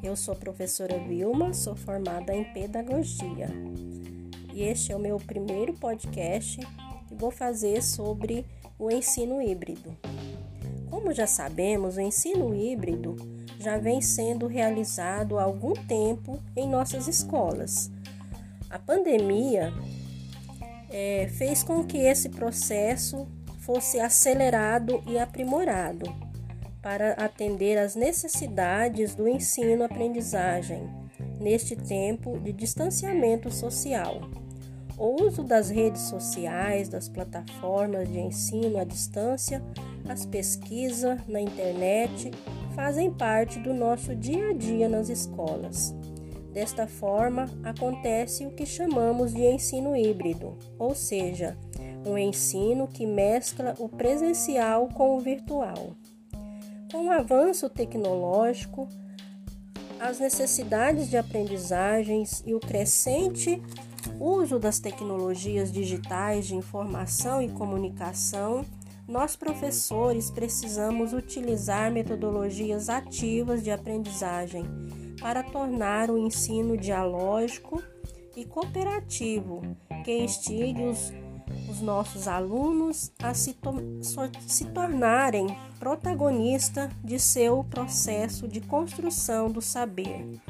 Eu sou a professora Vilma, sou formada em pedagogia. E este é o meu primeiro podcast que vou fazer sobre o ensino híbrido. Como já sabemos, o ensino híbrido já vem sendo realizado há algum tempo em nossas escolas. A pandemia é, fez com que esse processo fosse acelerado e aprimorado para atender às necessidades do ensino-aprendizagem neste tempo de distanciamento social. O uso das redes sociais, das plataformas de ensino à distância, as pesquisas na internet fazem parte do nosso dia a dia nas escolas. Desta forma, acontece o que chamamos de ensino híbrido, ou seja, um ensino que mescla o presencial com o virtual. Com o avanço tecnológico, as necessidades de aprendizagens e o crescente uso das tecnologias digitais de informação e comunicação, nós professores precisamos utilizar metodologias ativas de aprendizagem para tornar o ensino dialógico e cooperativo, que instigue os os nossos alunos a se, to se tornarem protagonistas de seu processo de construção do saber.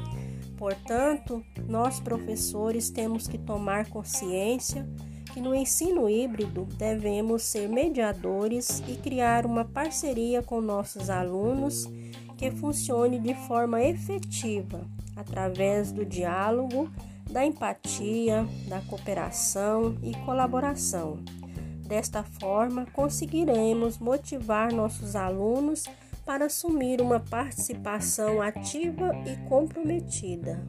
Portanto, nós professores temos que tomar consciência que no ensino híbrido devemos ser mediadores e criar uma parceria com nossos alunos que funcione de forma efetiva através do diálogo da empatia, da cooperação e colaboração. Desta forma, conseguiremos motivar nossos alunos para assumir uma participação ativa e comprometida.